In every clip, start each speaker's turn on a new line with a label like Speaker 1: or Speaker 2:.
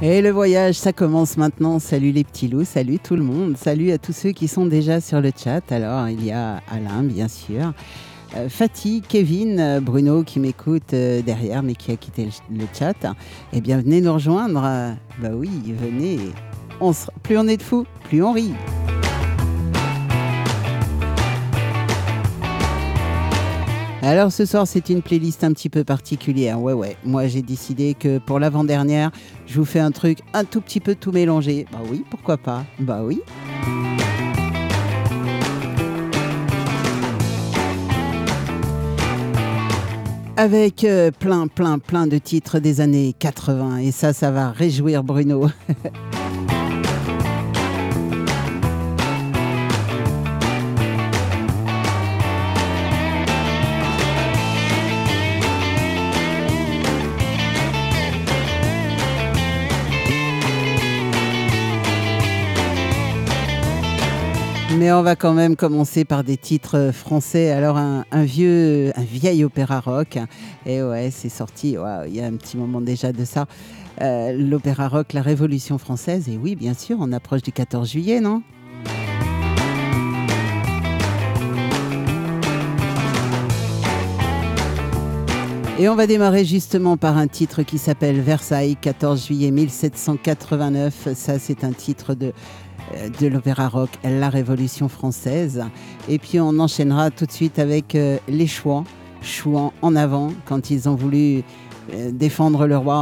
Speaker 1: Et le voyage, ça commence maintenant. Salut les petits loups, salut tout le monde, salut à tous ceux qui sont déjà sur le chat. Alors, il y a Alain, bien sûr, euh, Fatih, Kevin, euh, Bruno qui m'écoute euh, derrière mais qui a quitté le, chat. Eh bien, venez nous rejoindre. bah oui, venez. Plus on est de fous, plus on rit. Alors ce soir c'est une playlist un petit peu particulière. Ouais ouais, moi j'ai décidé que pour l'avant-dernière, je vous fais un truc un tout petit peu tout mélangé. Bah oui, pourquoi pas? Bah oui. Avec euh, plein plein plein de titres des années 80 et ça ça va réjouir Bruno. Mais on va quand même commencer par des titres français. Alors un, vieux, vieil opéra rock. Et ouais, c'est sorti. il y a un petit moment déjà de ça. Euh, l'opéra rock, la Révolution française. Et oui, bien sûr, on approche du 14 juillet, non? Et on va démarrer justement par un titre qui s'appelle Versailles, 14 juillet 1789. Ça, c'est un titre de de l'opéra rock La Révolution française. Et puis on enchaînera tout de suite avec euh, les Chouans, Chouans en avant, quand ils ont voulu euh, défendre le roi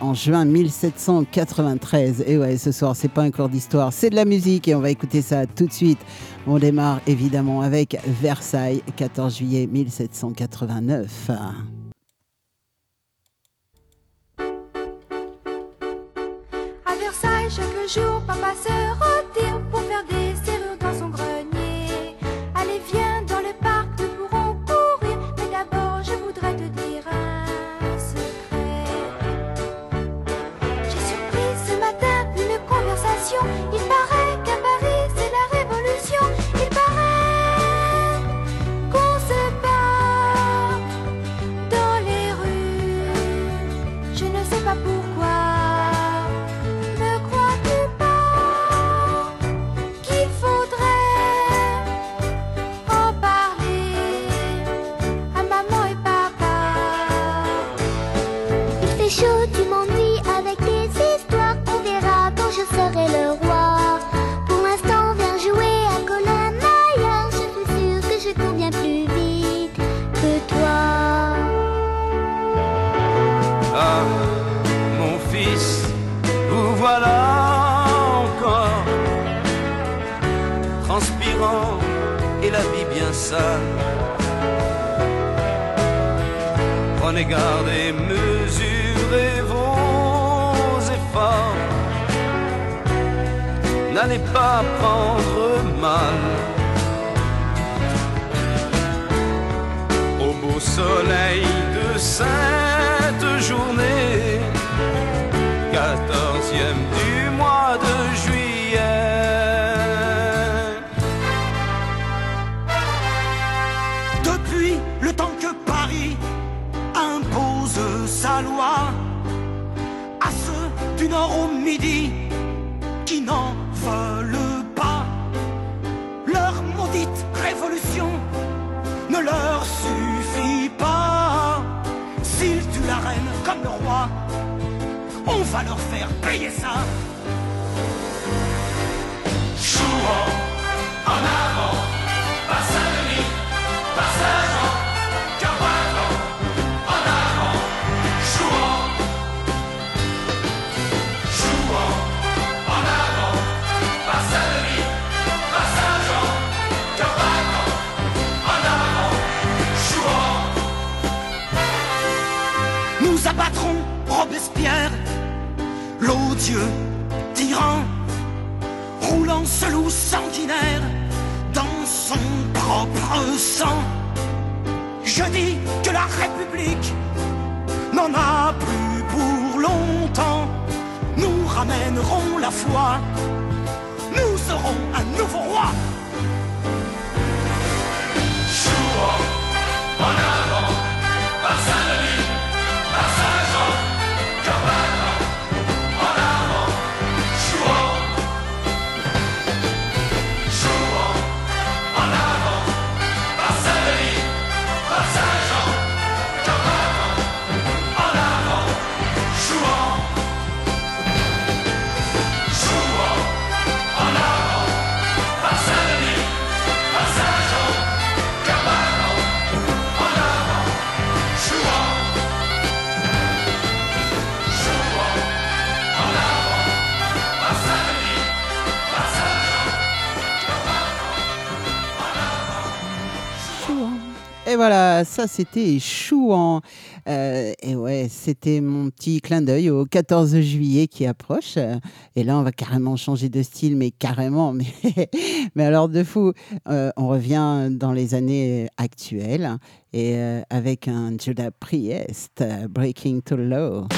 Speaker 1: en, juin 1793. Et ouais, ce soir, c'est pas un cours d'histoire, c'est de la musique et on va écouter ça tout de suite. On démarre évidemment avec Versailles, 14 juillet 1789.
Speaker 2: Jour, papa se
Speaker 3: Prenez Pas prendre mal. Au beau soleil de cette
Speaker 4: va leur faire payer ça. L'odieux tyran, roulant ce loup sanguinaire dans son propre sang. Je dis que la République n'en a plus pour longtemps. Nous ramènerons la foi, nous serons un nouveau roi.
Speaker 1: Et voilà, ça c'était Chouan. Euh, et ouais, c'était mon petit clin d'œil au 14 juillet qui approche. Et là, on va carrément changer de style, mais carrément. Mais, mais alors, de fou, euh, on revient dans les années actuelles et euh, avec un Judas Priest, euh, Breaking to Low.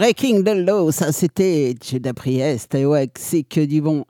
Speaker 5: Breaking the Law,
Speaker 1: ça c'était Priest. Et ouais, c'est que du bon.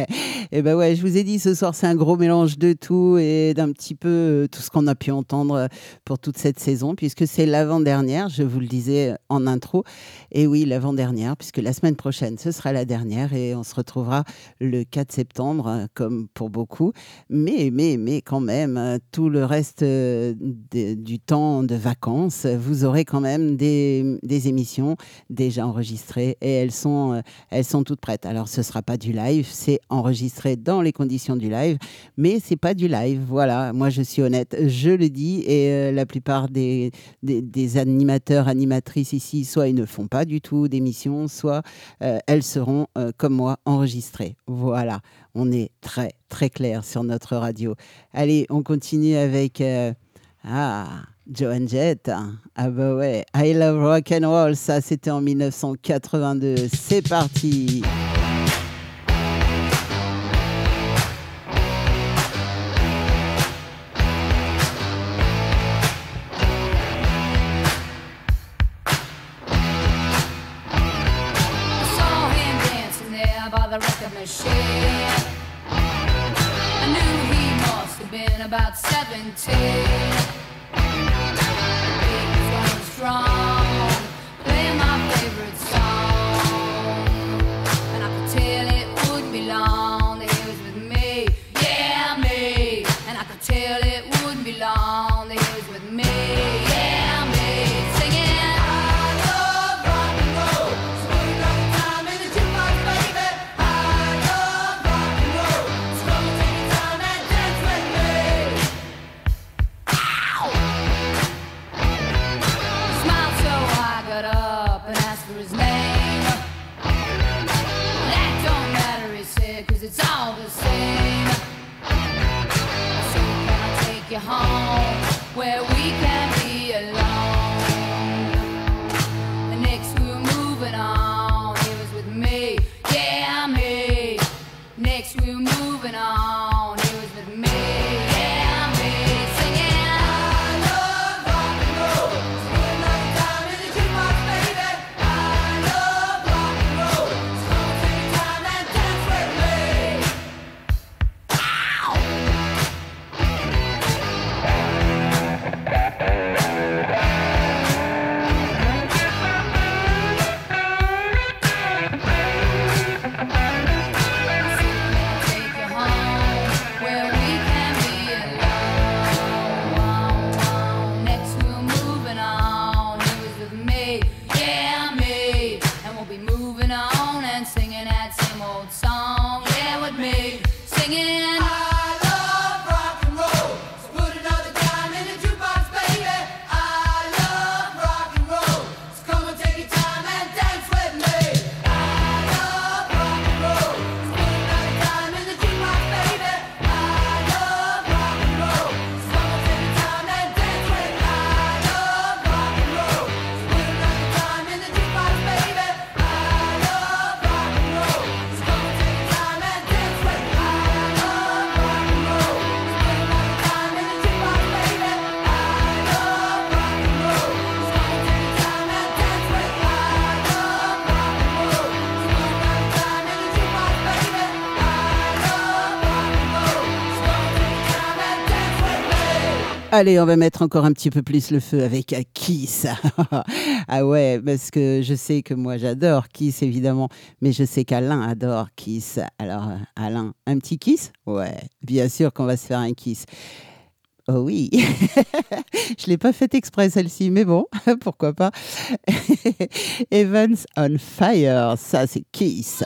Speaker 1: et ben ouais, je vous ai dit ce soir, c'est un gros mélange de tout et d'un petit peu euh, tout ce qu'on a pu entendre pour toute cette saison, puisque c'est l'avant-dernière, je vous le disais en intro. Et oui, l'avant-dernière, puisque la semaine prochaine, ce sera la dernière et on se retrouvera le 4 septembre, euh, comme pour beaucoup. Mais, mais, mais quand même, euh, tout le reste euh, du temps de vacances, vous aurez quand même des, des émissions déjà enregistrées et elles sont, euh, elles sont toutes prêtes. Alors, ce sera pas du live, c'est enregistré dans les conditions du live, mais c'est pas du live. Voilà, moi je suis honnête, je le dis et euh, la plupart des, des, animateurs, animatrices ici, soit ils ne font pas du tout d'émissions, soit euh, elles seront comme moi enregistrées. Voilà, on est très très clair sur notre radio. Allez, on continue avec ah Joan Jett, ah bah ouais, I Love Rock and Roll, ça c'était en 1982, c'est parti.
Speaker 6: About 17 strong. where we
Speaker 1: Allez, on va mettre encore un petit peu plus le feu avec euh, Kiss. ah ouais, parce que je sais que moi j'adore Kiss évidemment, mais je sais qu'Alain adore Kiss. Alors euh, Alain, un petit Kiss? Ouais, bien sûr qu'on va se faire un Kiss. Oh oui, je l'ai pas faite exprès celle-ci, mais bon, pourquoi pas. Evans on Fire, ça c'est Kiss.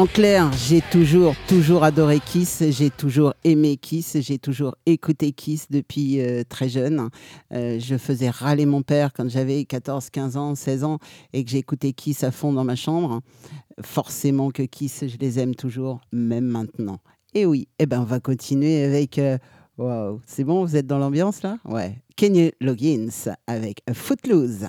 Speaker 7: En clair, j'ai toujours, toujours adoré Kiss, j'ai toujours aimé Kiss, j'ai toujours écouté Kiss depuis euh, très jeune. Euh, je faisais râler mon père quand j'avais 14, 15 ans, 16 ans et que j'écoutais Kiss à fond dans ma chambre. Forcément que Kiss, je les aime toujours, même maintenant. Et oui, eh ben on va continuer avec... euh, Waouh, c'est bon, vous êtes dans l'ambiance là? Ouais. Kenny Loggins avec Footloose.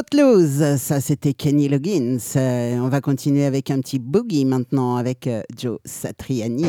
Speaker 7: Footloose, ça c'était Kenny Loggins. Euh, on va continuer avec un petit boogie maintenant avec euh, Joe Satriani.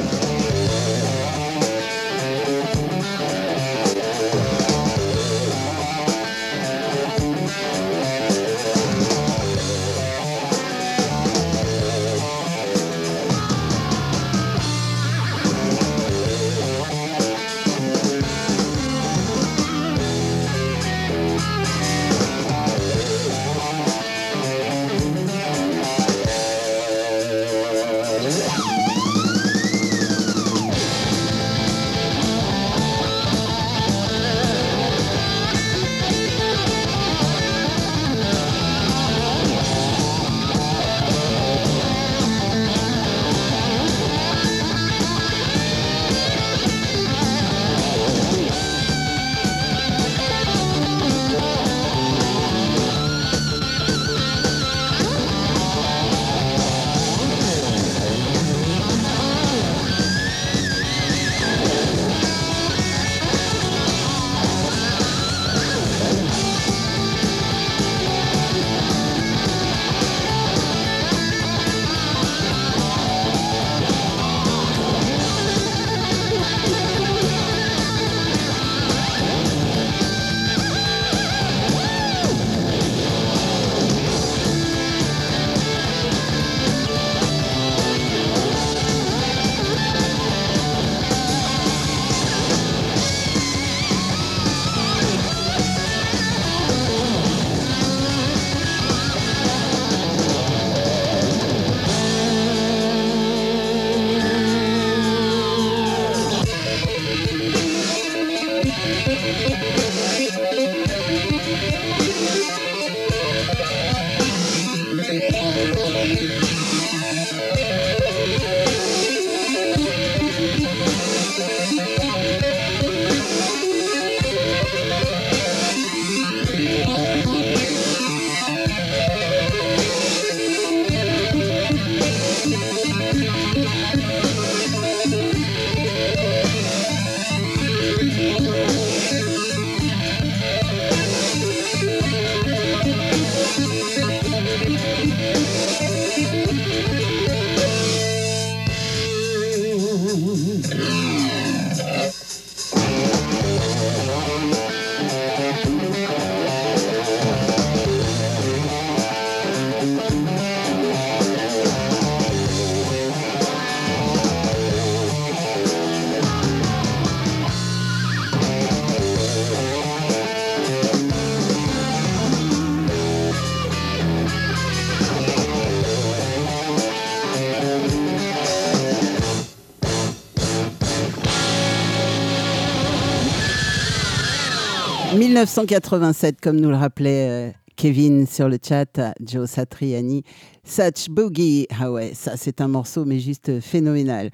Speaker 7: 1987, comme nous le rappelait euh, Kevin sur le chat, Joe Satriani, Such Boogie. Ah ouais, ça c'est un morceau, mais juste phénoménal.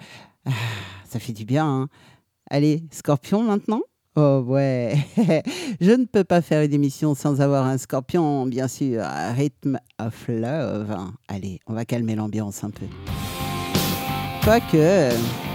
Speaker 7: Ah, ça fait du bien. Hein Allez, Scorpion maintenant? Oh ouais, je ne peux pas faire une émission sans avoir un scorpion, bien sûr. Rhythm of Love. Allez, on va calmer l'ambiance un peu. Quoique...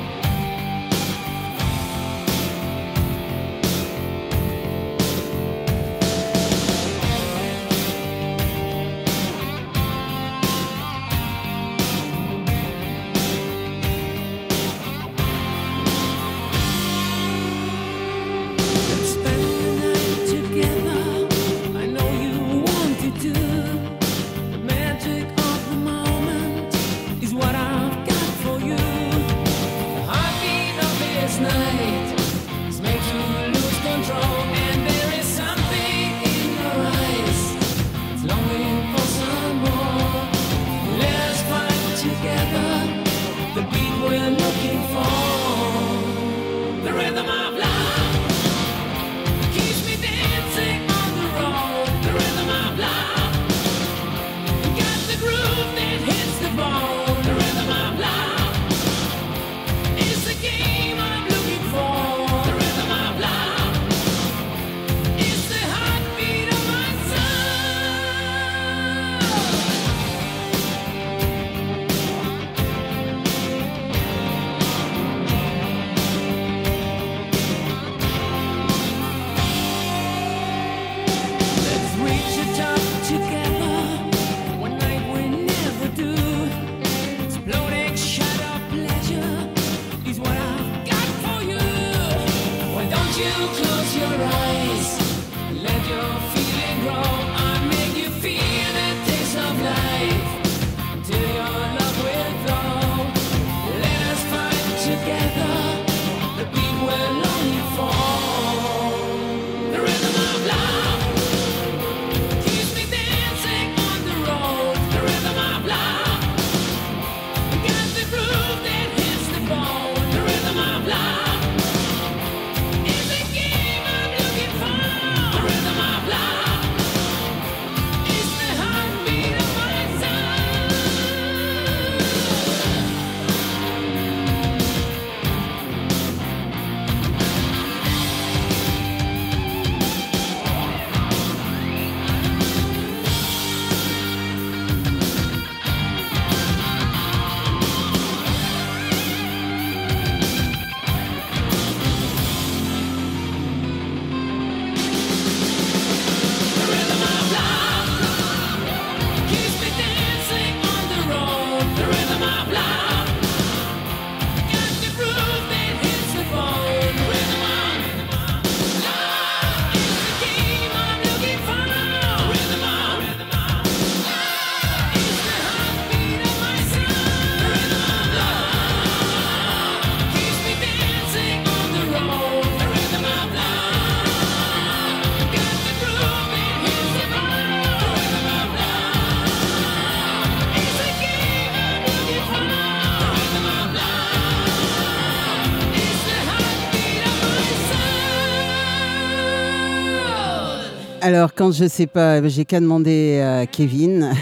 Speaker 7: Alors, quand je ne sais pas, j'ai qu'à demander à Kevin.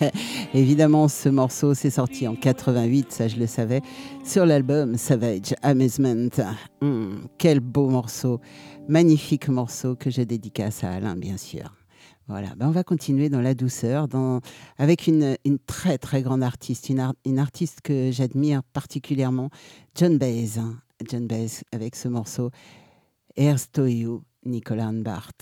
Speaker 7: Évidemment, ce morceau s'est sorti en 88, ça je le savais, sur l'album Savage Amazement. Mmh, quel beau morceau, magnifique morceau que je dédicace à Alain, bien sûr. Voilà, ben on va continuer dans la douceur, dans, avec une, très très grande artiste, une, artiste que j'admire particulièrement, John Baez. Hein. John Baez avec ce morceau, Erst to You, Nicolas
Speaker 8: Anbart.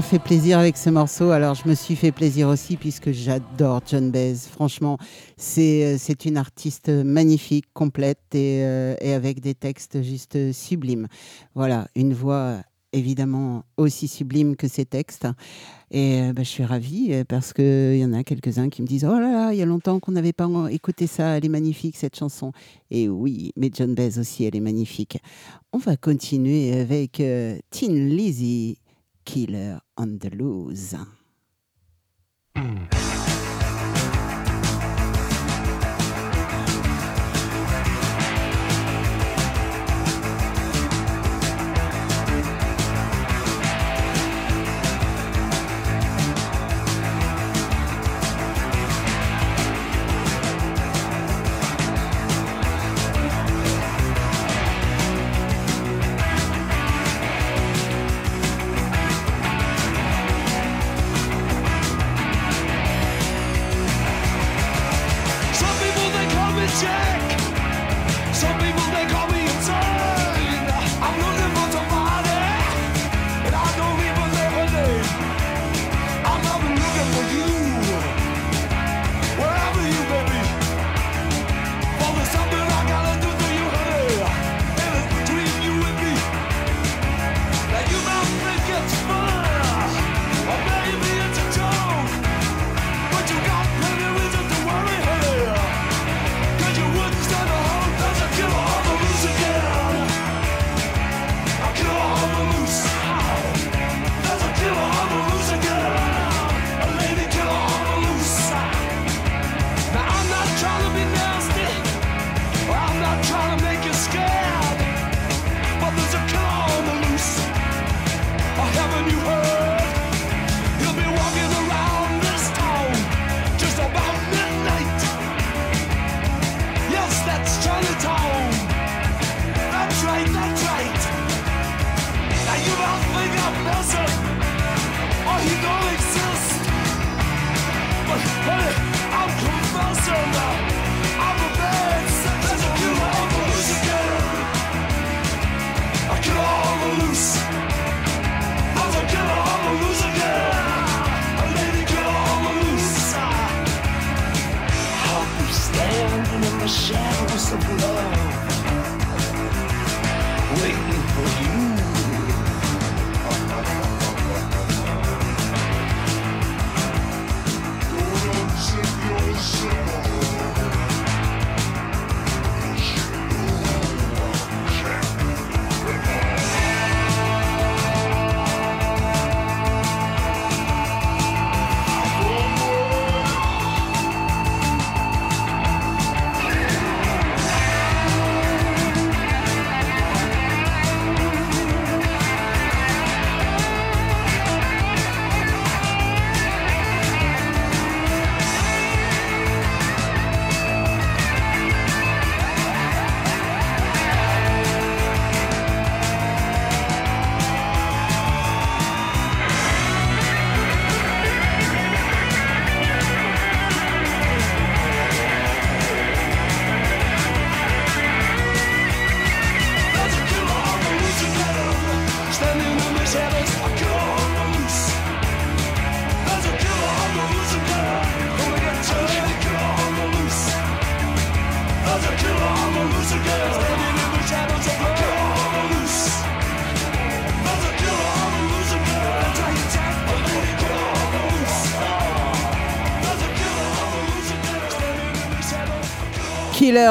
Speaker 8: Fait plaisir avec ce morceau. Alors, je me suis fait plaisir aussi puisque j'adore John Baez. Franchement, c'est euh, une artiste magnifique, complète et, euh, et avec des textes juste sublimes. Voilà, une voix évidemment aussi sublime que ses textes. Et euh, bah, je suis ravie euh, parce qu'il y en a quelques-uns qui me disent Oh là là, il y a longtemps qu'on n'avait pas écouté ça, elle est magnifique cette chanson. Et oui, mais John Baez aussi, elle est magnifique. On va continuer avec euh, Tin Lizzy, Killer on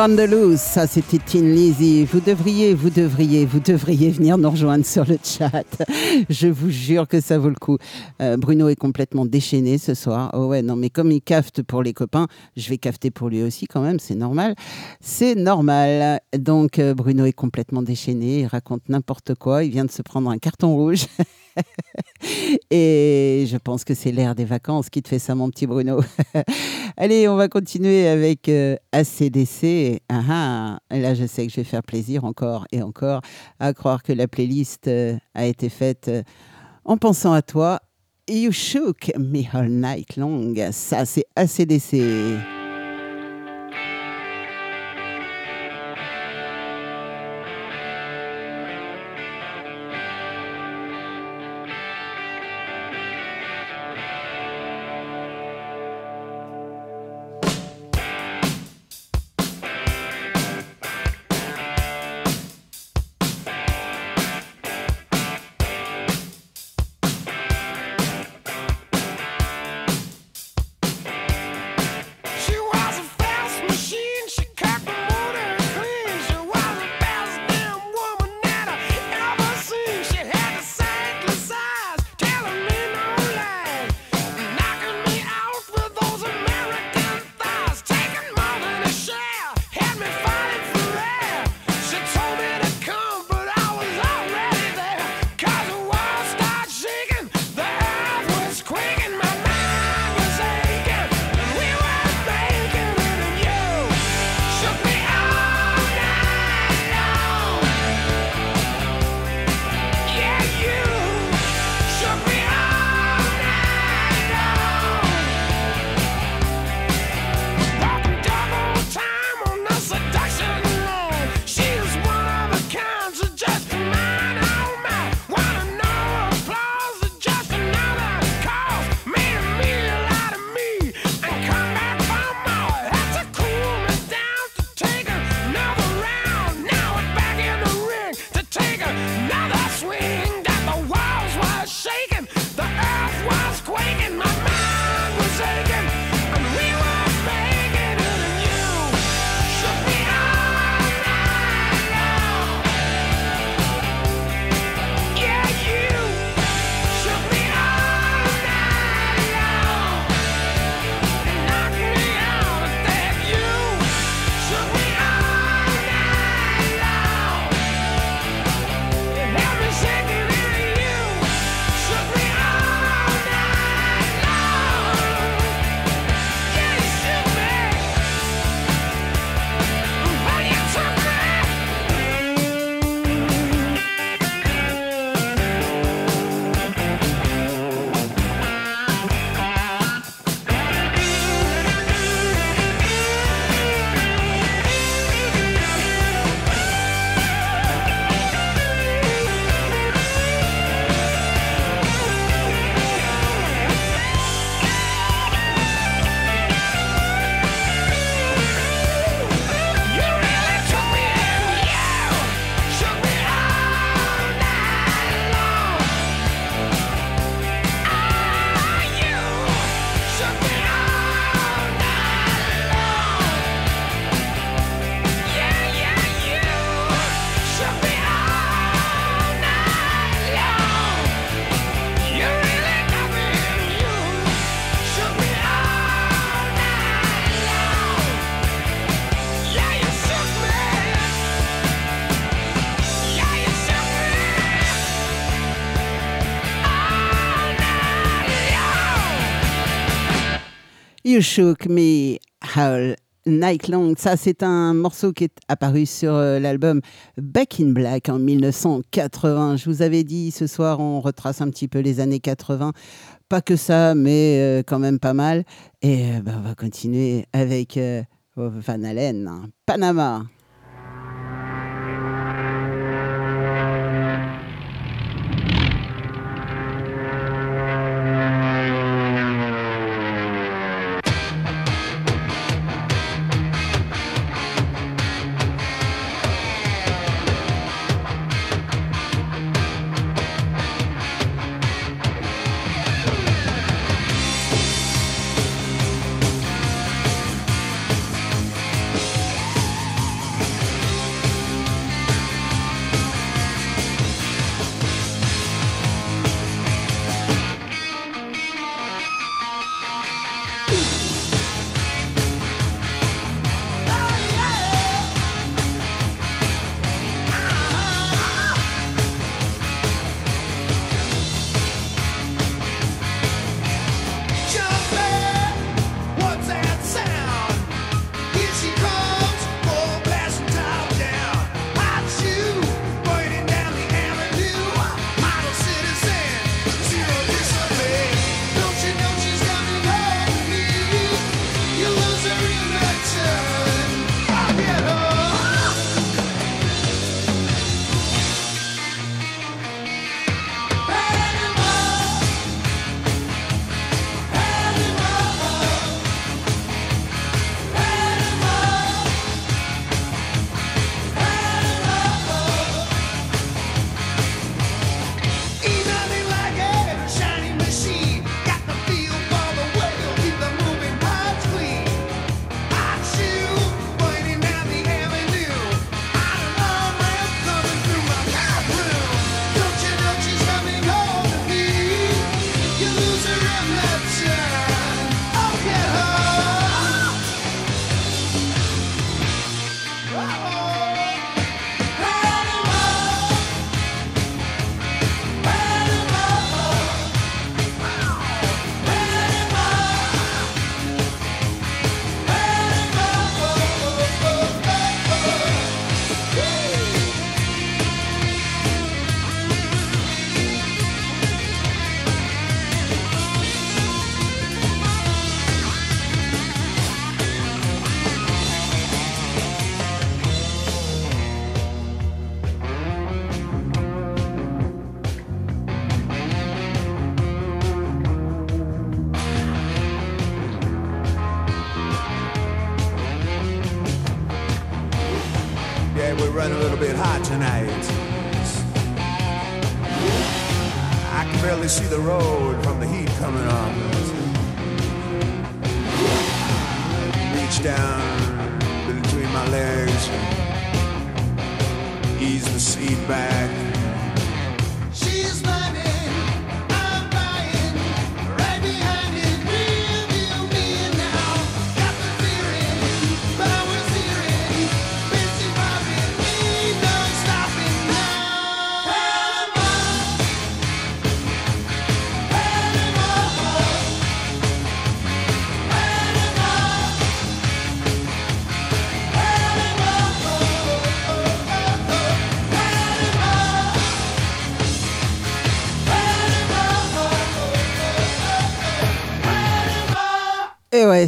Speaker 1: on
Speaker 8: ça c'était Tin Lizzy. Vous devriez, vous devriez, vous devriez venir nous rejoindre sur le chat. Je vous jure que ça vaut le coup. Euh, Bruno est complètement déchaîné ce soir. Oh ouais, non, mais comme il cafte pour les copains, je vais cafeter pour lui aussi quand même, c'est normal. C'est normal. Donc euh, Bruno est complètement déchaîné, il raconte n'importe quoi, il vient de se prendre un carton rouge. Et je pense que c'est l'air des vacances qui te fait ça, mon petit Bruno. Allez, on va continuer avec euh, ACDC. Ah, ah. Là, je sais que je vais faire plaisir encore et encore à croire que la playlist euh, a été faite en pensant à toi. You shook me all night long. Ça, c'est ACDC.
Speaker 1: You Shook Me All Night Long. Ça, c'est un morceau qui est apparu sur euh, l'album Back in Black en 1980. Je vous avais dit, ce soir, on retrace un petit peu les années 80. Pas que ça, mais euh, quand même pas mal. Et euh, bah, on va continuer avec Van Halen, hein. Panama.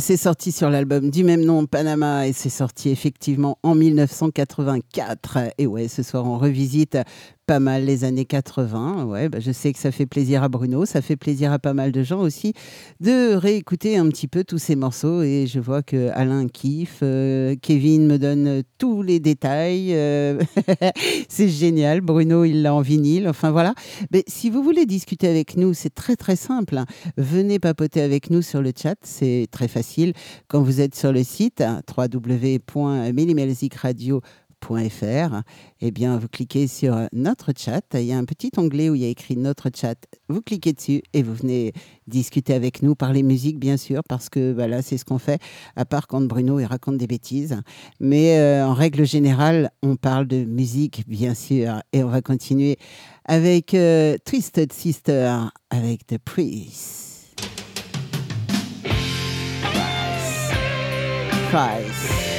Speaker 1: C'est sorti sur l'album du même nom, Panama, et c'est sorti effectivement en 1984. Et ouais, ce soir, on revisite pas mal les années 80. Ouais, bah, je sais que ça fait plaisir à Bruno, ça fait plaisir à pas mal de gens aussi de réécouter un petit peu tous ces morceaux. Et je vois que Alain kiffe, euh, Kevin me donne tous les détails. euh, c'est génial. Bruno, il l'a en vinyle. Enfin voilà. Mais si vous voulez discuter avec nous, c'est très très simple. hein. Venez papoter avec nous sur le chat, c'est très facile. Quand vous êtes sur le site hein, www.minimalzicradio.fr, eh bien, vous cliquez sur notre chat. Il y a un petit onglet où il y a écrit notre chat. Vous cliquez dessus et vous venez discuter avec nous, parler musique, bien sûr, parce que voilà, c'est ce qu'on fait, à part quand Bruno il raconte des bêtises. Mais euh, en règle générale, on parle de musique, bien sûr. Et on va continuer avec euh, Twisted Sister, avec The Priest.
Speaker 9: Price.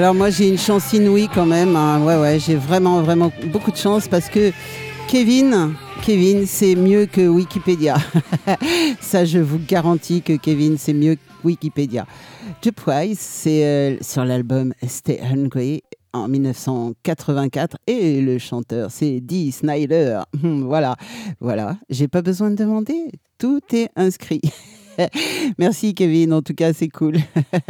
Speaker 9: Alors moi j'ai une chance inouïe quand même. hein. Ouais ouais, j'ai vraiment vraiment beaucoup de chance parce que Kevin, Kevin, c'est mieux que Wikipédia. Ça, je vous garantis que Kevin, c'est mieux que Wikipédia. The Price, c'est euh, sur l'album Stay Hungry en 1984 et le chanteur c'est Dee Snyder. Voilà, voilà, j'ai pas besoin de demander, tout est inscrit. Merci Kevin, en tout cas c'est cool.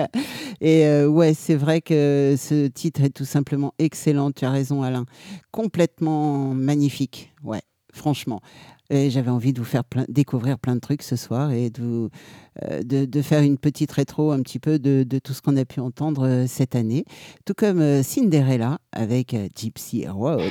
Speaker 9: Et euh, ouais, c'est vrai que ce titre est tout simplement excellent, tu as raison Alain. Complètement magnifique, ouais, franchement. J'avais envie de vous faire découvrir plein de trucs ce soir et euh, de, faire une petite rétro un petit peu de, de tout ce qu'on a pu entendre euh, cette année. Tout comme Cinderella avec Gypsy Road.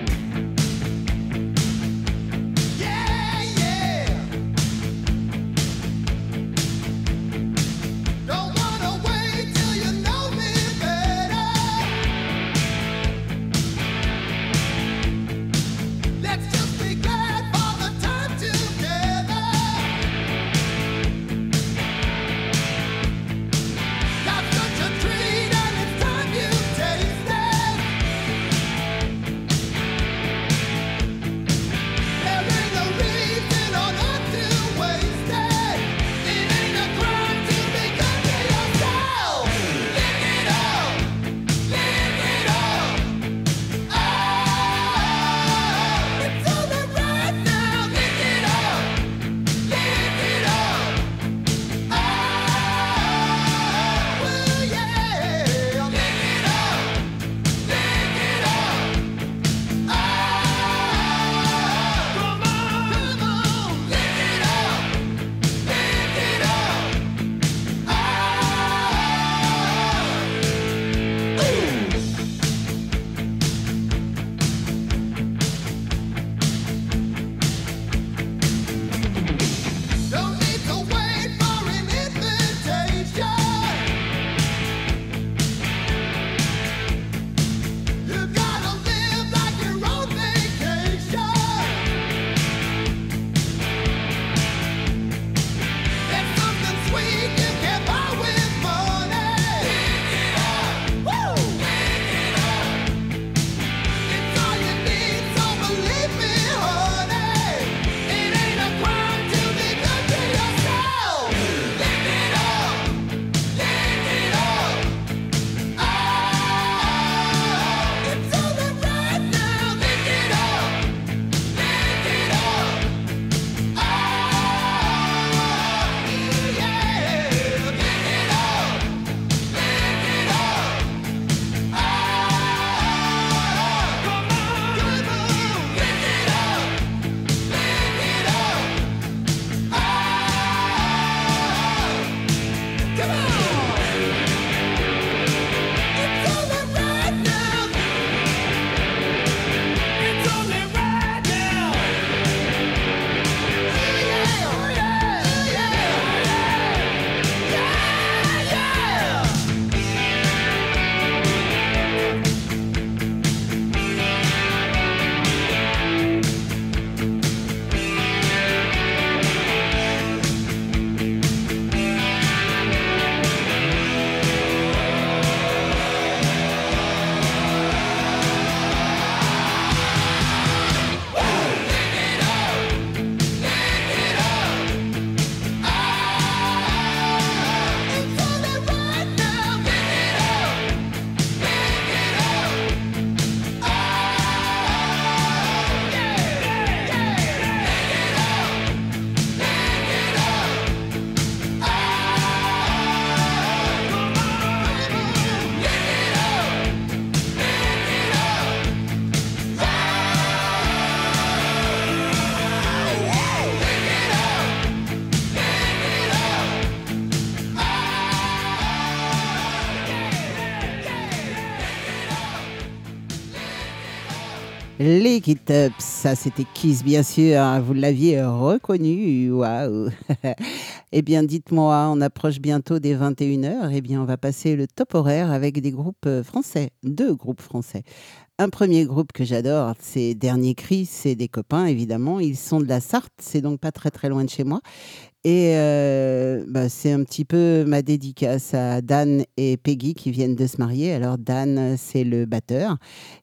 Speaker 1: Ça c'était Kiss bien sûr, hein, vous l'aviez reconnu, waouh Eh bien dites-moi, on approche bientôt des 21h, eh bien on va passer le top horaire avec des groupes euh, français, deux groupes français. Un premier groupe que j'adore, c'est Dernier Cri, c'est des copains évidemment, ils sont de la Sarthe, c'est donc pas très très loin de chez moi. Et euh, bah, c'est un petit peu ma dédicace à Dan et Peggy qui viennent de se marier. Alors Dan, c'est le batteur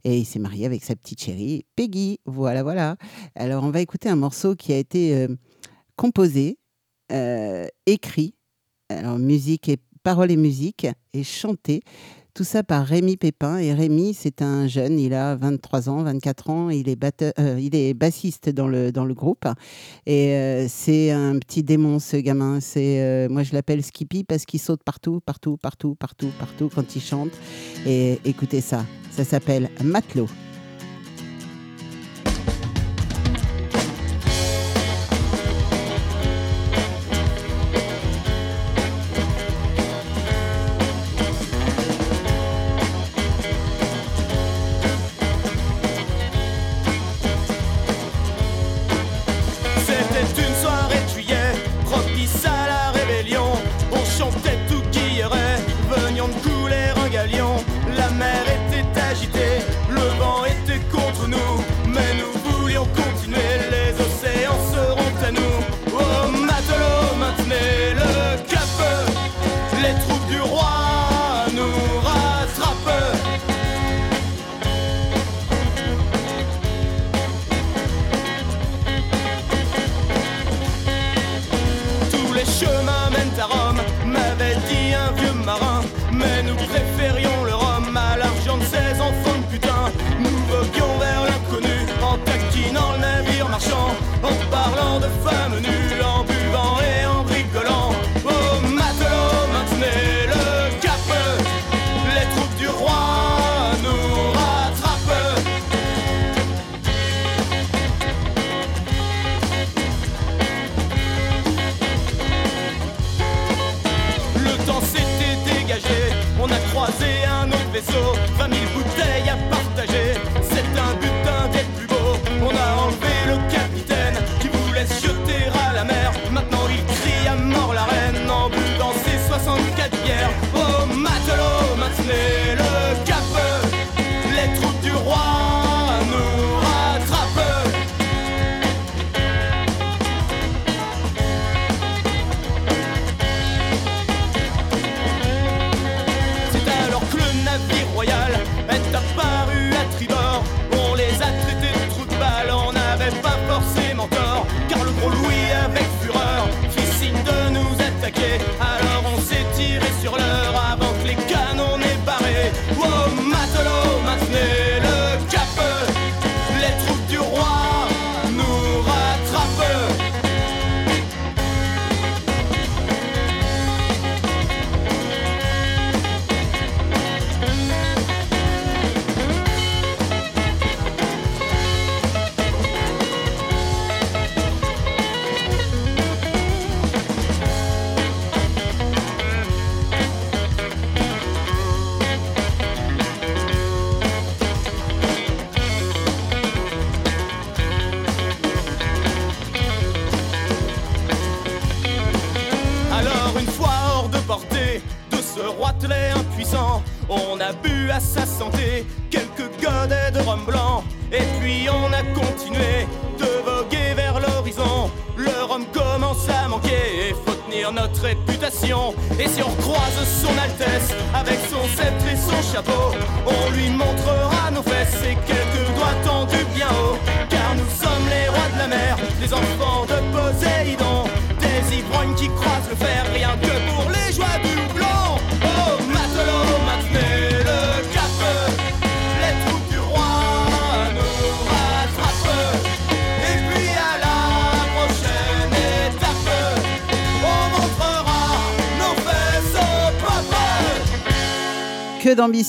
Speaker 1: et il s'est marié avec sa petite chérie Peggy. Voilà, voilà. Alors on va écouter un morceau qui a été euh, composé, euh, écrit, alors musique et paroles et musique et chanté. Tout ça par Rémi Pépin. Et Rémi, c'est un jeune, il a 23 ans, 24 ans, il est, batteur, euh, il est bassiste dans le, dans le groupe. Et euh, c'est un petit démon, ce gamin. C'est euh, moi, je l'appelle Skippy parce qu'il saute partout, partout, partout, partout, partout quand il chante. Et écoutez ça,
Speaker 10: ça s'appelle Matelot.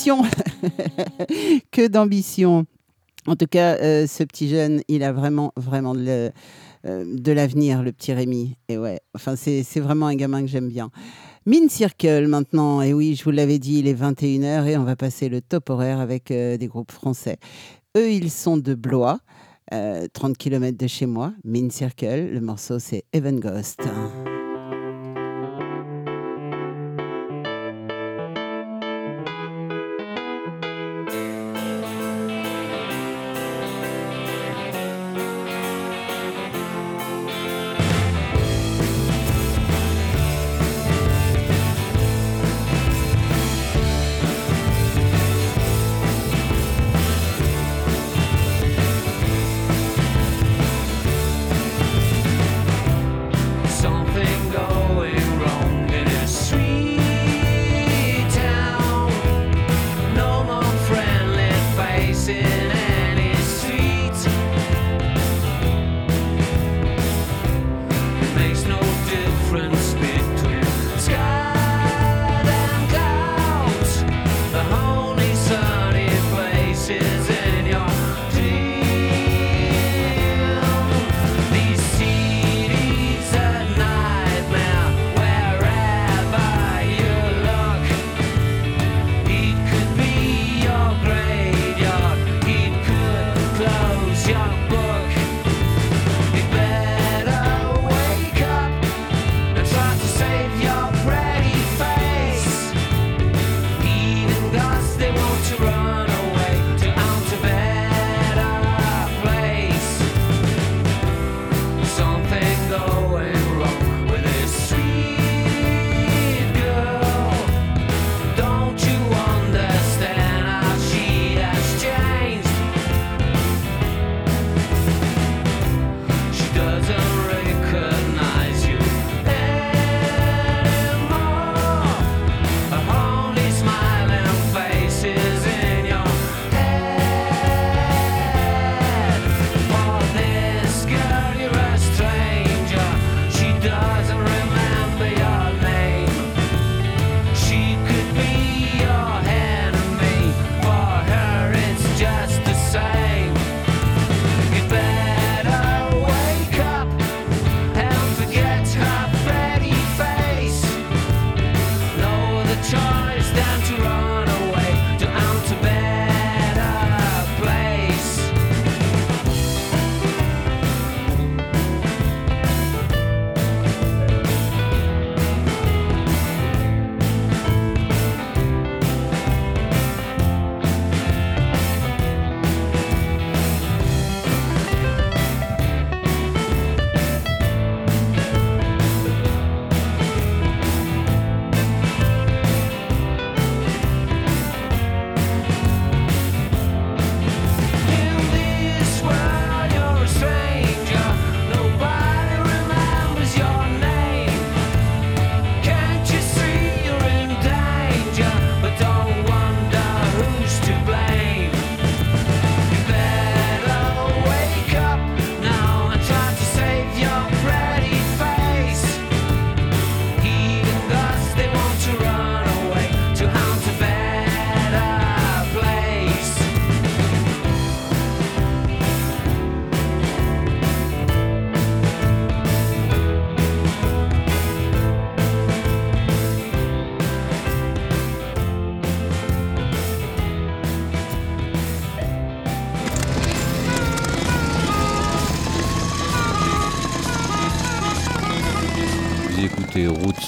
Speaker 1: que
Speaker 10: d'ambition. En tout cas, euh, ce petit jeune, il a vraiment, vraiment euh, de, l'avenir, le petit Rémi. Et ouais, enfin, c'est, vraiment un gamin que j'aime bien. Mine Circle maintenant. Et oui, je vous l'avais dit, il est 21h et on va passer le top horaire avec euh, des groupes français. Eux, ils sont de Blois, 30 km de chez moi. Mine Circle, le morceau, c'est Even Ghost.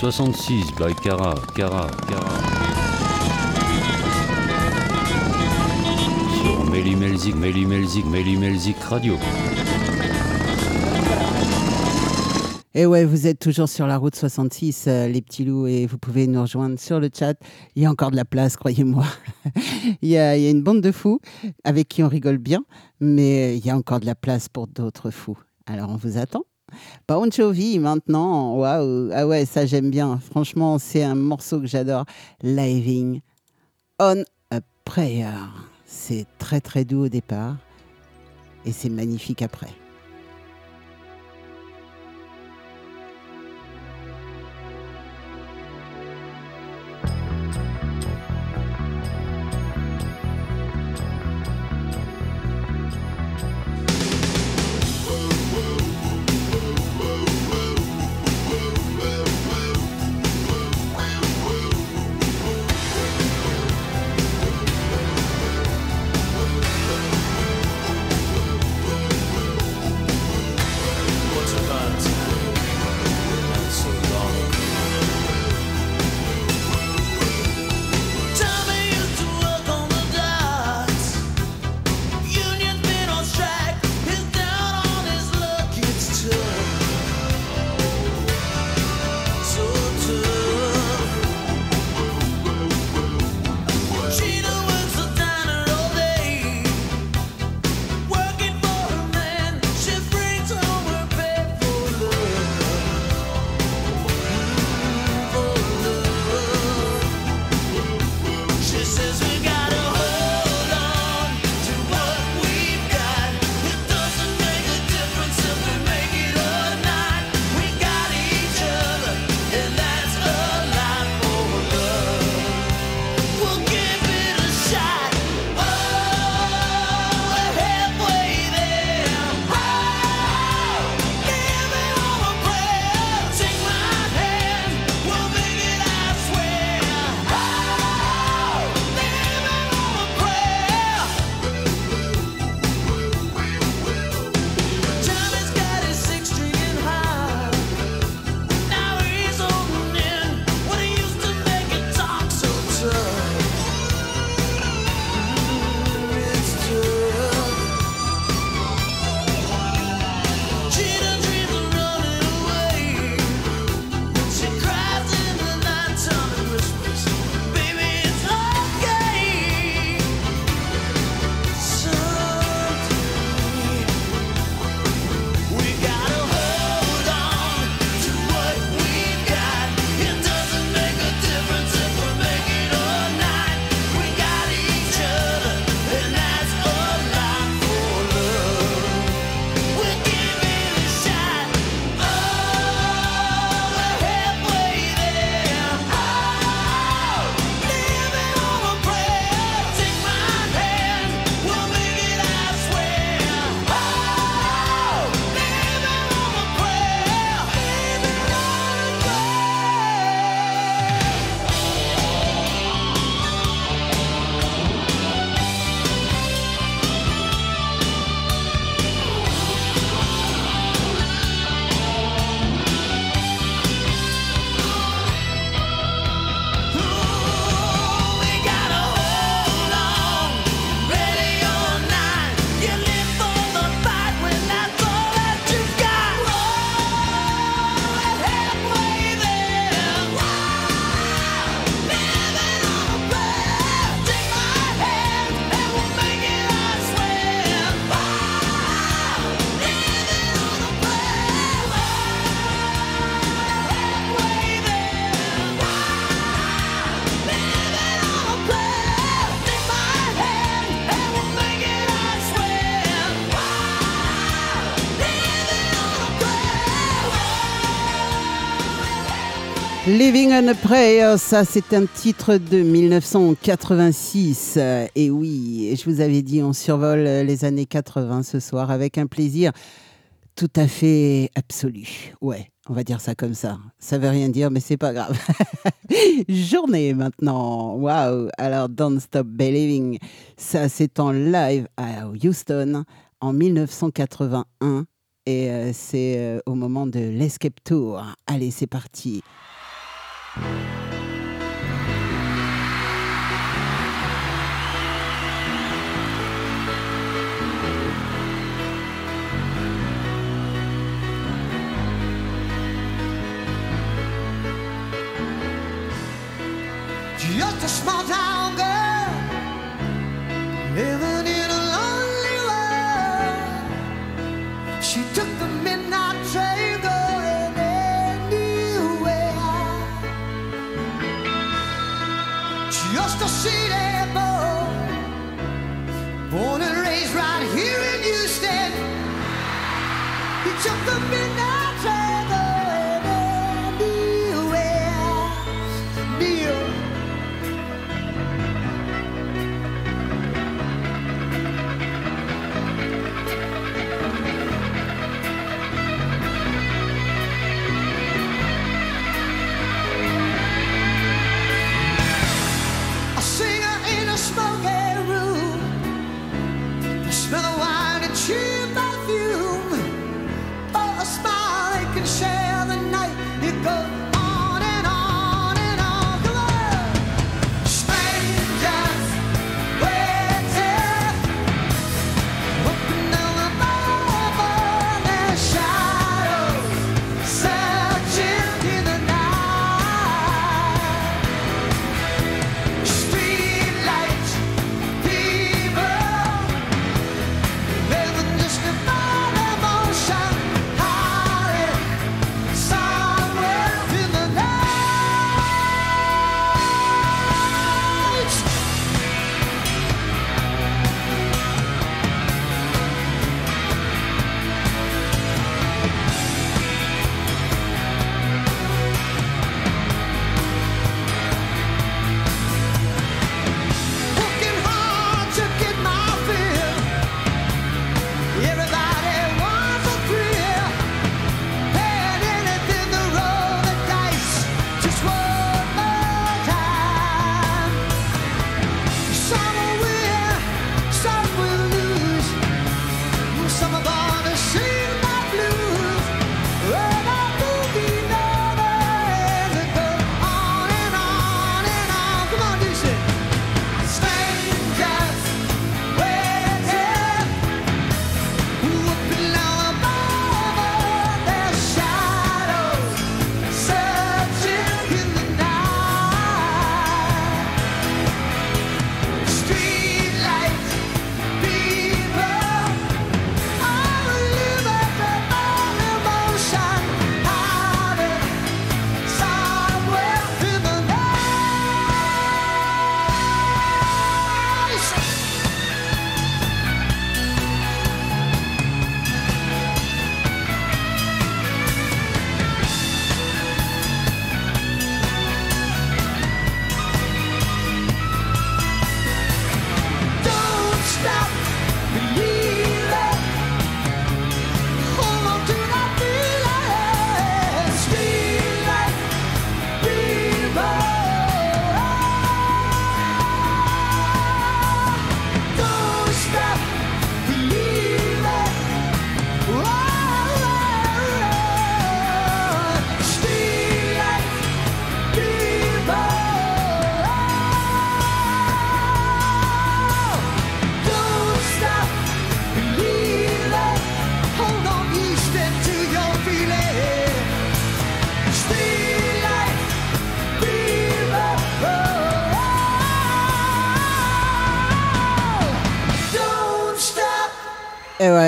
Speaker 11: 66 by Cara, Cara, Cara. Sur Meli Melzik, Meli Melzik, Meli Melzik Radio.
Speaker 12: Et ouais, vous êtes toujours sur la route 66, euh, les petits loups, et vous pouvez nous rejoindre sur le chat. Il y a encore de la place, croyez-moi. il y a une bande de fous avec qui on rigole bien, mais il y a encore de la place pour d'autres fous. Alors on vous attend. Bon Jovi maintenant, waouh, ah ouais, ça j'aime bien. Franchement, c'est un morceau que j'adore. Living on a Prayer. C'est très très doux au départ et c'est magnifique après.
Speaker 1: Living on a Prayer,
Speaker 12: ça c'est un titre de 1986. Et oui, je vous avais dit, on survole les années 80 ce soir avec un plaisir tout à fait absolu. Ouais, on va dire ça comme ça. Ça veut rien dire, mais c'est pas grave. Journée maintenant. Waouh. Alors, Don't Stop Believing, ça c'est en live à Houston en 1981.
Speaker 13: Et euh, c'est euh, au moment de l'escape tour. Allez, c'est parti.
Speaker 14: Thank
Speaker 13: you.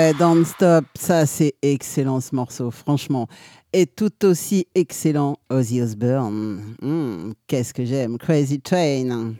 Speaker 13: ouais, Don't Stop, ça c'est excellent ce morceau, franchement. Et tout aussi excellent Ozzy Osbourne. Hmm, qu'est-ce que j'aime, Crazy Train.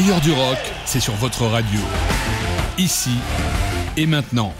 Speaker 15: meilleur du rock, c'est sur votre radio. Ici et maintenant.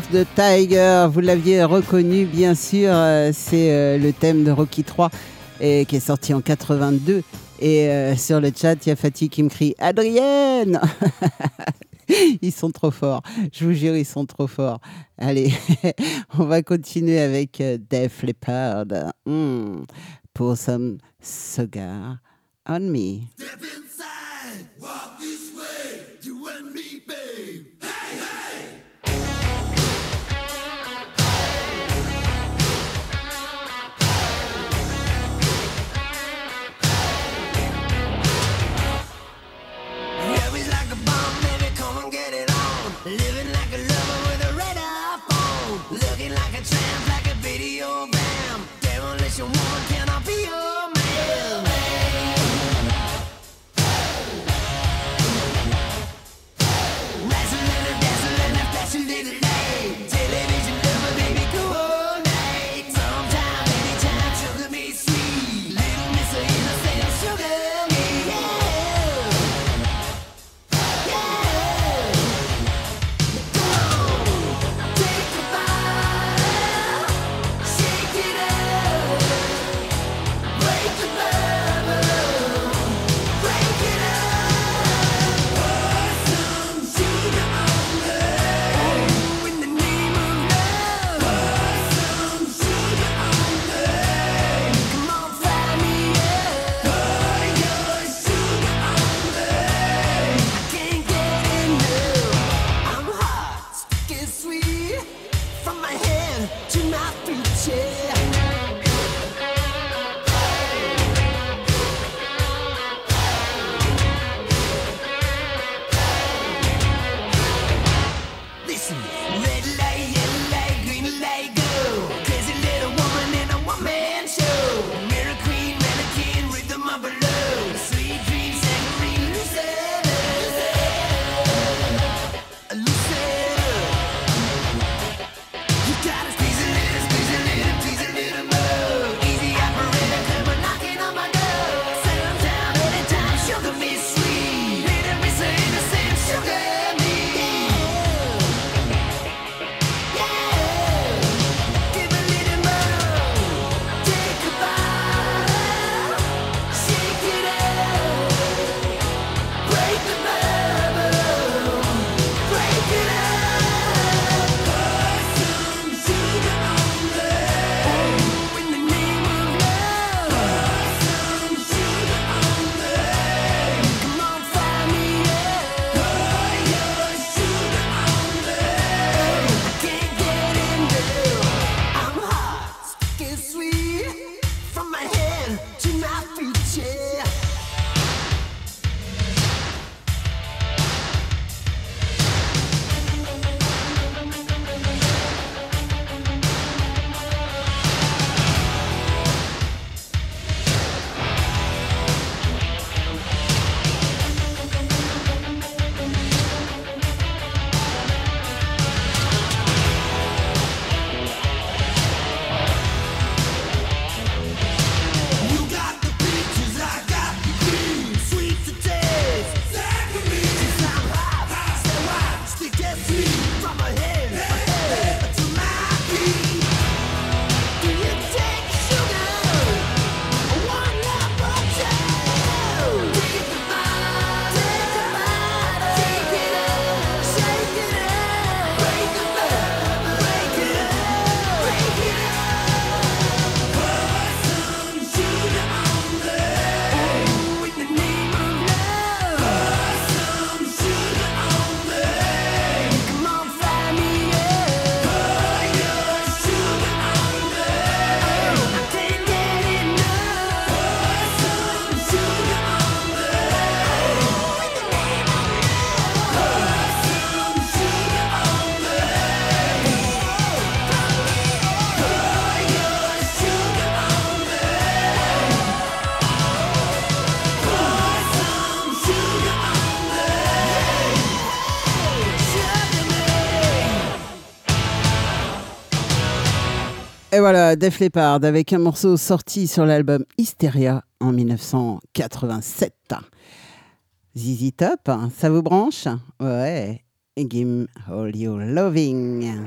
Speaker 12: of the Tiger. Vous l'aviez reconnu, bien sûr. Euh, c'est euh, le thème de Rocky 3 et qui est sorti en 82. Et euh, sur le chat, il y a Fatih qui me crie Adrienne Ils sont trop forts. Je vous jure, ils sont trop forts. Allez, on va continuer avec Def Leppard. Hmm. Pour some cigar on me. voilà, Def Leppard avec un morceau sorti sur l'album Hysteria en 1987. Zizi Top, ça vous branche? Ouais,
Speaker 1: Gim, All
Speaker 13: You Loving.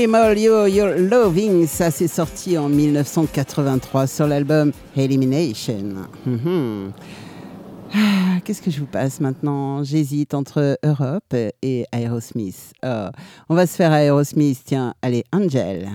Speaker 13: Him All You, Your Loving,
Speaker 1: ça c'est sorti en 1983 sur l'album Elimination. Mhm. Ah, qu'est-ce que je vous passe maintenant? J'hésite entre Europe et Aerosmith. Oh, on va se faire Aerosmith, tiens, allez, Angel.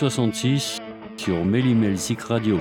Speaker 11: 66 sur Méli-Melzik Radio.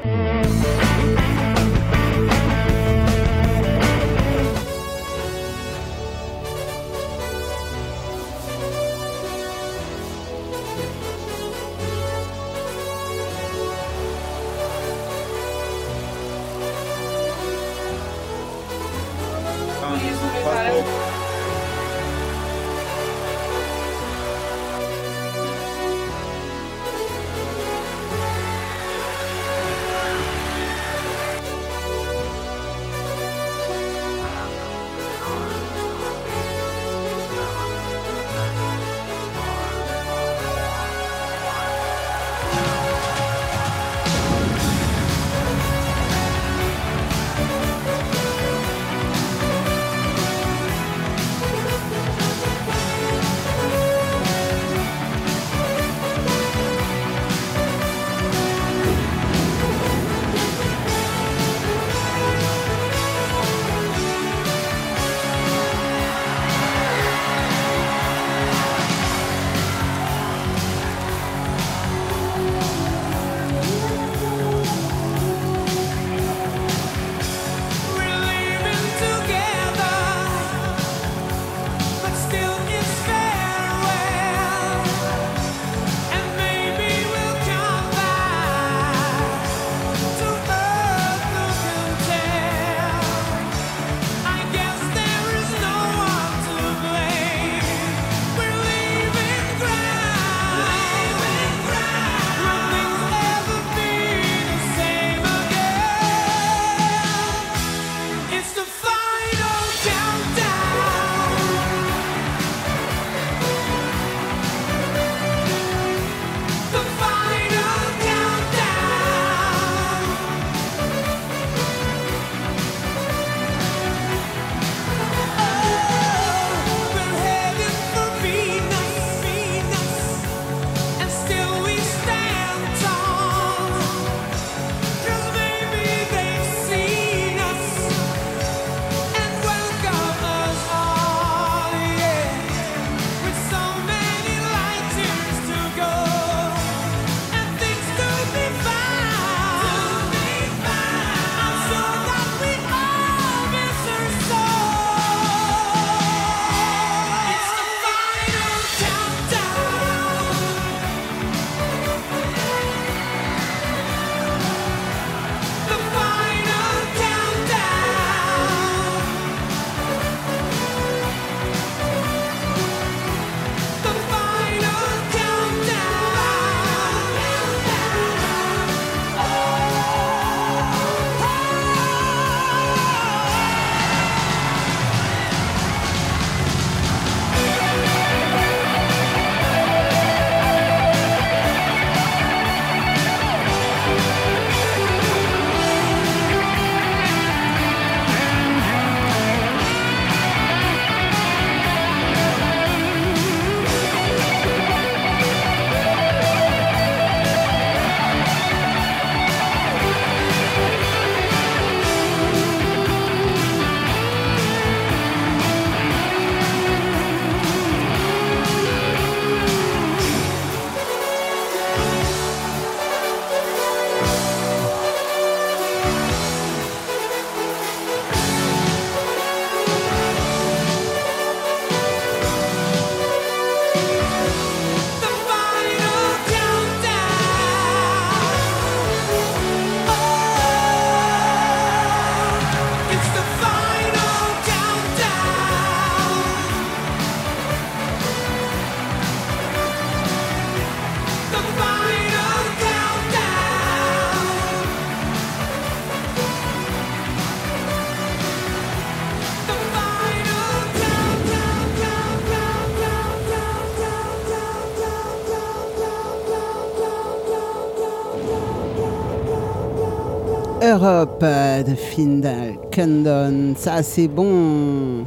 Speaker 1: Europe de Findal Condon. Ça, c'est bon.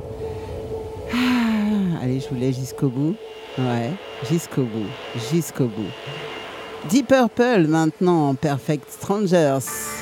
Speaker 1: Ah, allez, je voulais jusqu'au bout. Ouais, jusqu'au bout. Jusqu'au bout. Deep Purple maintenant, Perfect Strangers.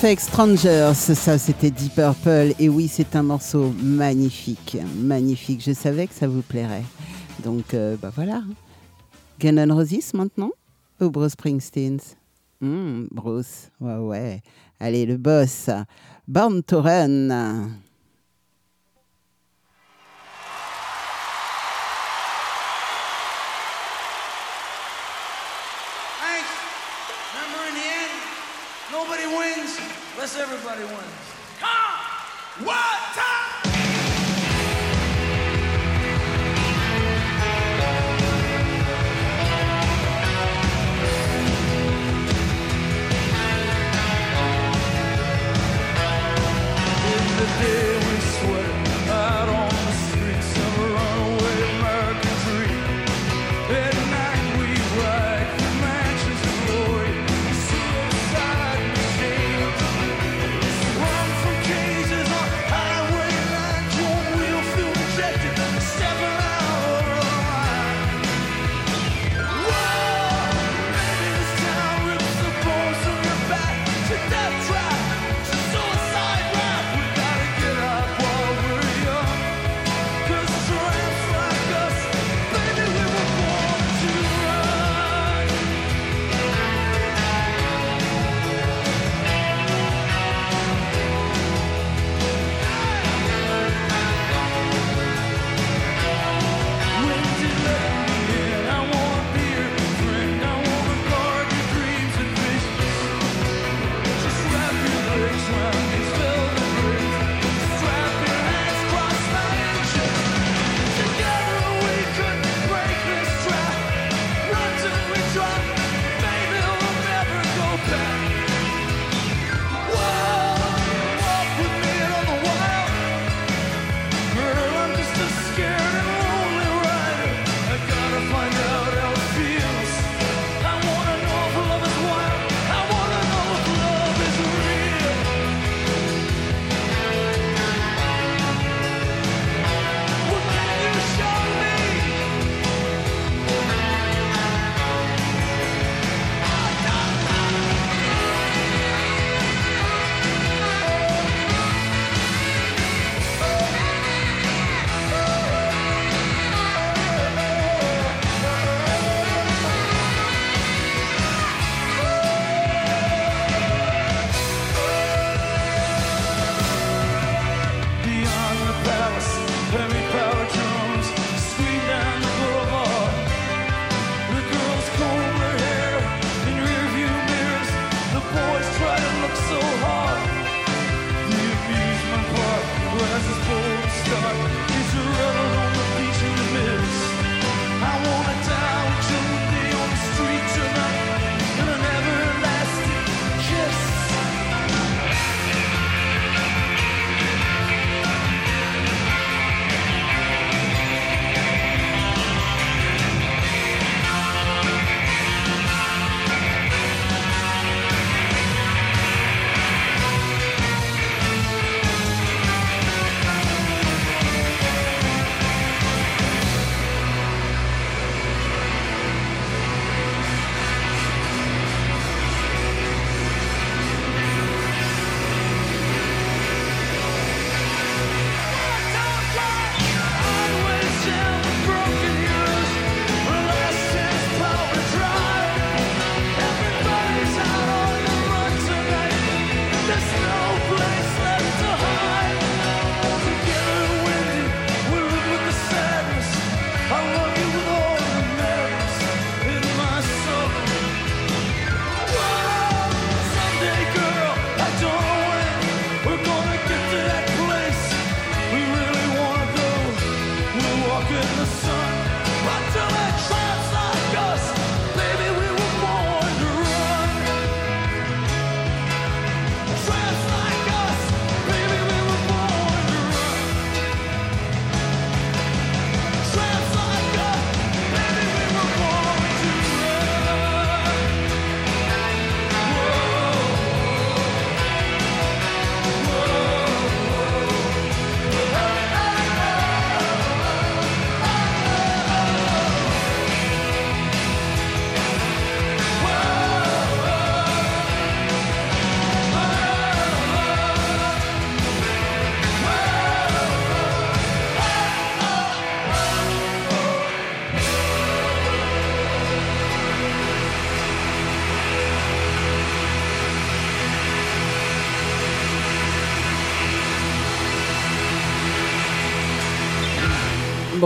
Speaker 1: Perfect Strangers, ça c'était Deep Purple. Et oui, c'est un morceau magnifique, magnifique. Je savais que ça vous plairait. Donc, euh, bah voilà. Guns N' Roses maintenant Ou Bruce Springsteen? Hmm, Bruce, ouais, ouais. Allez, le boss. Born to.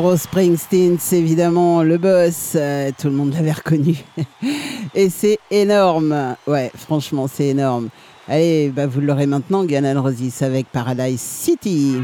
Speaker 1: Bruce Springsteen, c'est évidemment le boss. euh, tout le monde l'avait reconnu. Et c'est énorme. Ouais, franchement, c'est énorme. Allez, bah, vous l'aurez maintenant, Guns N' Roses avec Paradise City.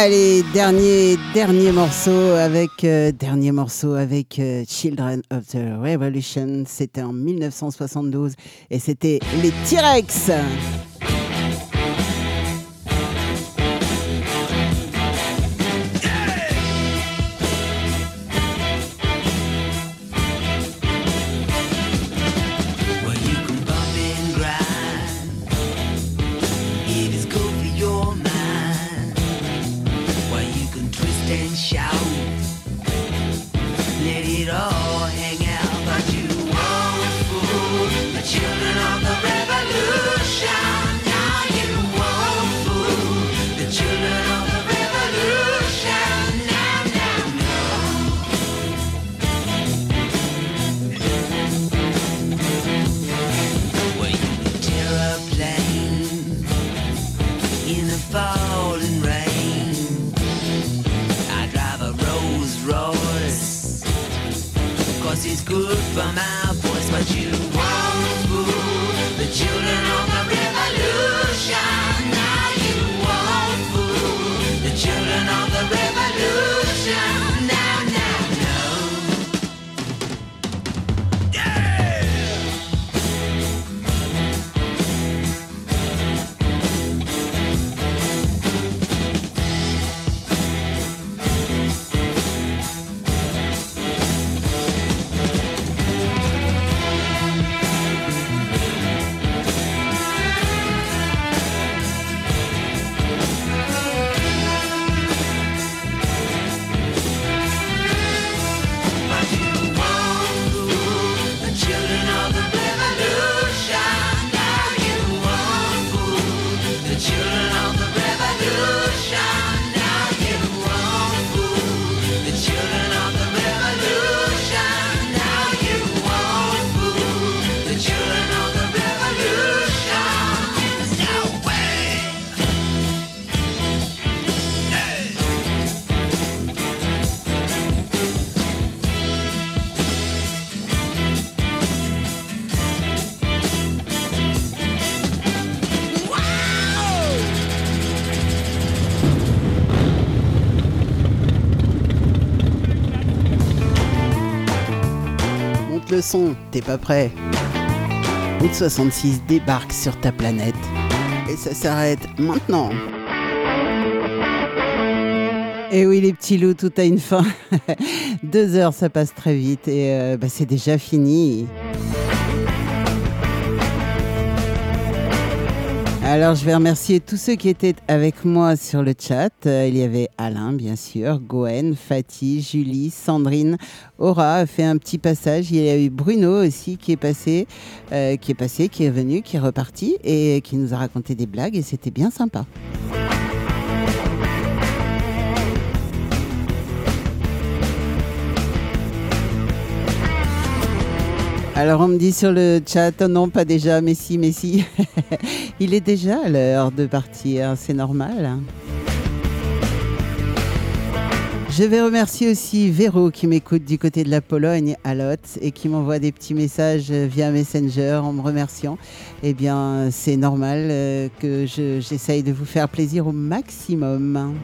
Speaker 1: Allez, dernier, dernier morceau avec, euh, dernier morceau avec euh, Children of the Revolution. C'était en 1972 et c'était les T-Rex. T'es pas prêt. Route 66 débarque sur ta planète. Et ça s'arrête maintenant. Et oui, les petits loups, tout a une fin. Deux heures, ça passe très vite et euh, bah, c'est déjà fini. Alors, je vais remercier tous ceux qui étaient avec moi sur le chat. Euh, il y avait Alain, bien sûr, Goen, Fatih, Julie, Sandrine, Aura a fait un petit passage. Il y a eu Bruno aussi qui est passé, euh, qui est passé, qui est venu, qui est reparti et qui nous a raconté des blagues et c'était bien sympa. Alors on me dit sur le chat, non pas déjà, mais si, mais si. Il est déjà l'heure de partir, c'est normal. Je vais remercier aussi Véro qui m'écoute du côté de la Pologne à Lot et qui m'envoie des petits messages via Messenger en me remerciant. Eh bien, c'est normal euh, que je- j'essaye de vous faire plaisir au maximum.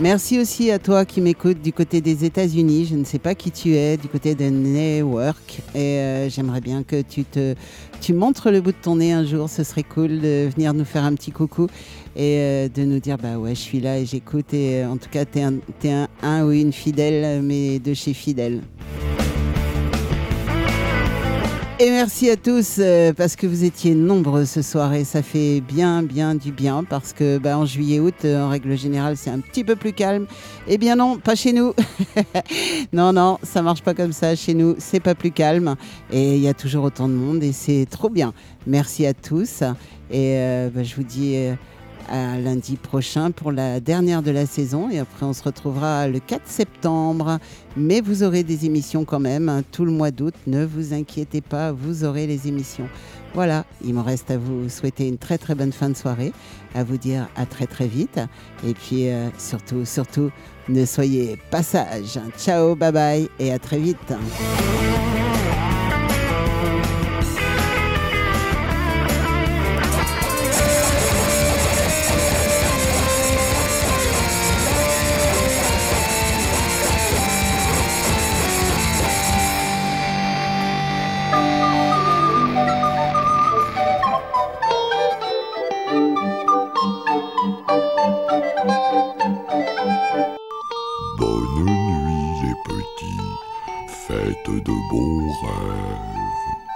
Speaker 1: Merci aussi à toi qui m'écoute du côté des États-Unis. Je ne sais pas qui tu es, du côté de Newark. Et euh, j'aimerais bien que tu te, tu montres le bout de ton nez un jour. Ce serait cool de venir nous faire un petit coucou et euh, de nous dire bah ouais, je suis là et j'écoute. Et euh, en tout cas, t'es un, t'es un, un ou une fidèle, mais de chez fidèle. Et merci à tous euh, parce que vous étiez nombreux ce soir et ça fait bien bien du bien parce que bah, en juillet-août, euh, en règle générale, c'est un petit peu plus calme. Eh bien non, pas chez nous. non, non, ça marche pas comme ça. Chez nous, c'est pas plus calme et il y a toujours autant de monde et c'est trop bien. Merci à tous et euh, bah, je vous dis à lundi prochain pour la dernière de la saison et après on se retrouvera le 4 septembre. Mais vous aurez des émissions quand même hein, tout le mois d'août. Ne vous inquiétez pas, vous aurez les émissions. Voilà, il me reste à vous souhaiter une très très bonne fin de soirée, à vous dire à très très vite et puis euh, surtout surtout ne soyez pas sages. Ciao, bye bye et à très vite.
Speaker 16: 对对不